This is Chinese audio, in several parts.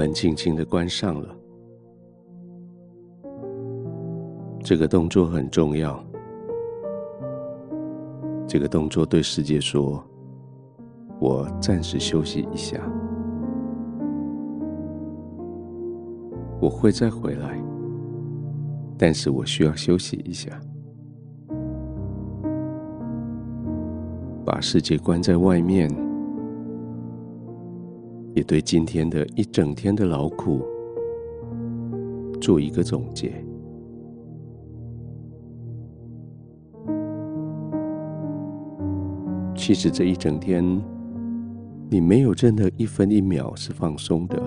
门轻轻的关上了。这个动作很重要。这个动作对世界说：“我暂时休息一下，我会再回来，但是我需要休息一下。”把世界关在外面，也对今天的一整天的劳苦做一个总结。其实这一整天，你没有任何一分一秒是放松的。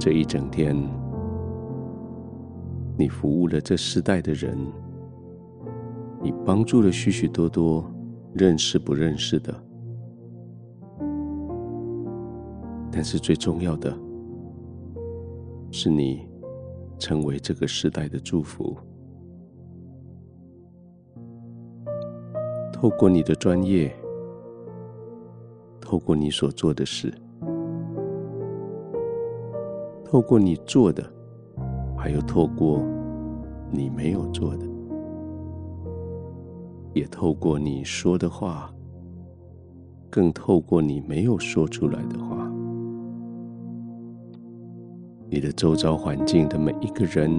这一整天，你服务了这世代的人，你帮助了许许多多认识不认识的。但是最重要的，是你成为这个时代的祝福。透过你的专业，透过你所做的事，透过你做的，还有透过你没有做的，也透过你说的话，更透过你没有说出来的话，你的周遭环境的每一个人，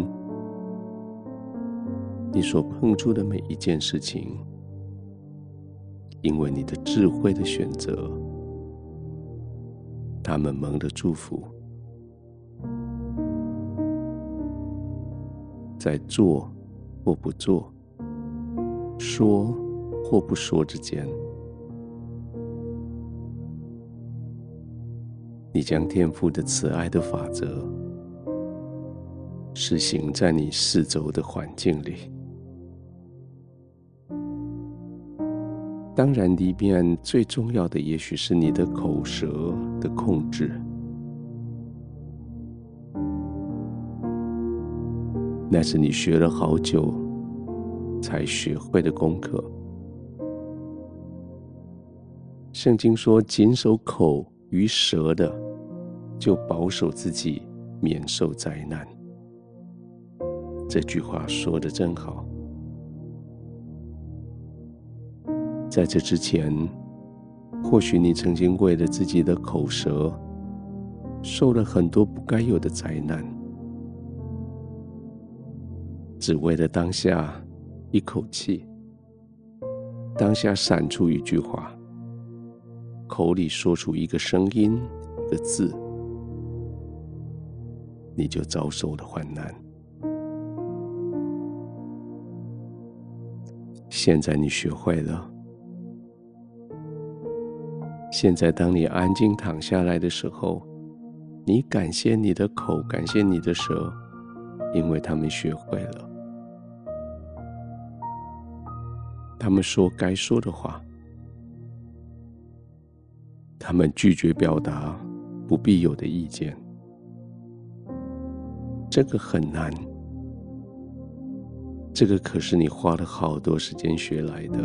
你所碰触的每一件事情。因为你的智慧的选择，他们蒙的祝福，在做或不做、说或不说之间，你将天父的慈爱的法则施行在你四周的环境里。当然，里面最重要的，也许是你的口舌的控制，那是你学了好久才学会的功课。圣经说：“谨守口与舌的，就保守自己免受灾难。”这句话说的真好。在这之前，或许你曾经为了自己的口舌，受了很多不该有的灾难，只为了当下一口气，当下闪出一句话，口里说出一个声音、一个字，你就遭受了患难。现在你学会了。现在，当你安静躺下来的时候，你感谢你的口，感谢你的舌，因为他们学会了，他们说该说的话，他们拒绝表达不必有的意见。这个很难，这个可是你花了好多时间学来的，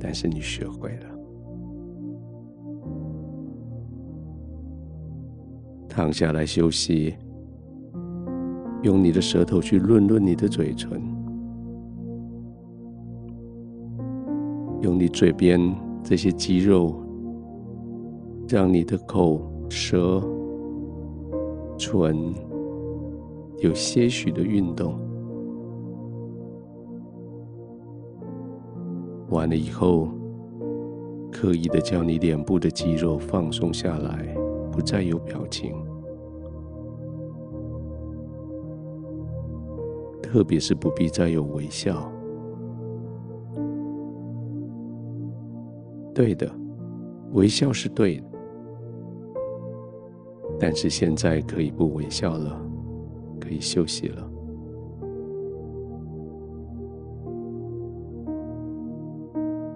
但是你学会了。躺下来休息，用你的舌头去润润你的嘴唇，用你嘴边这些肌肉，让你的口、舌、唇有些许的运动。完了以后，刻意的叫你脸部的肌肉放松下来。不再有表情，特别是不必再有微笑。对的，微笑是对的，但是现在可以不微笑了，可以休息了。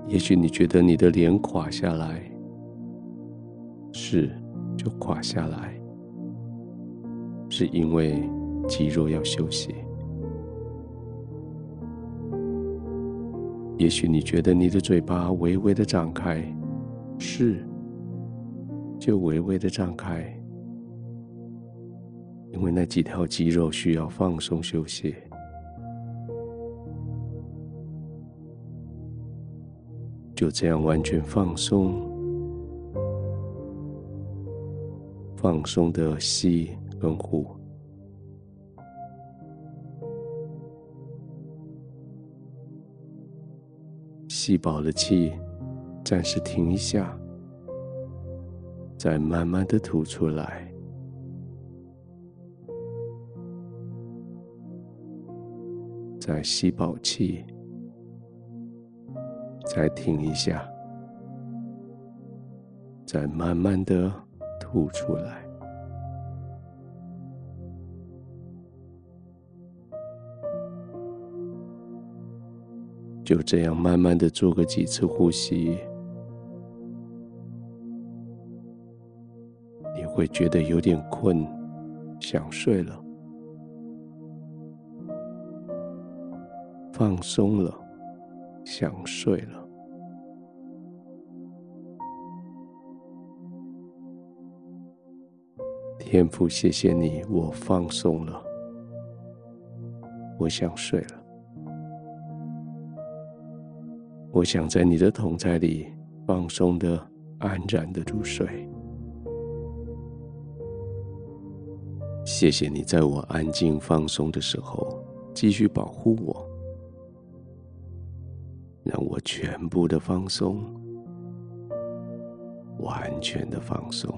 也许你觉得你的脸垮下来，是。就垮下来，是因为肌肉要休息。也许你觉得你的嘴巴微微的张开，是，就微微的张开，因为那几条肌肉需要放松休息。就这样完全放松，放松的吸跟呼，吸饱了气，暂时停一下，再慢慢的吐出来，再吸饱气。再停一下，再慢慢的吐出来，就这样慢慢的做个几次呼吸，你会觉得有点困，想睡了，放松了，想睡了。天父，谢谢你，我放松了，我想睡了，我想在你的同在里放松的、安然的入睡。谢谢你，在我安静放松的时候，继续保护我，让我全部的放松，完全的放松。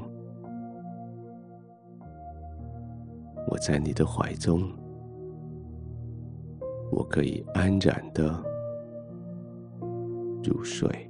我在你的怀中，我可以安然的入睡。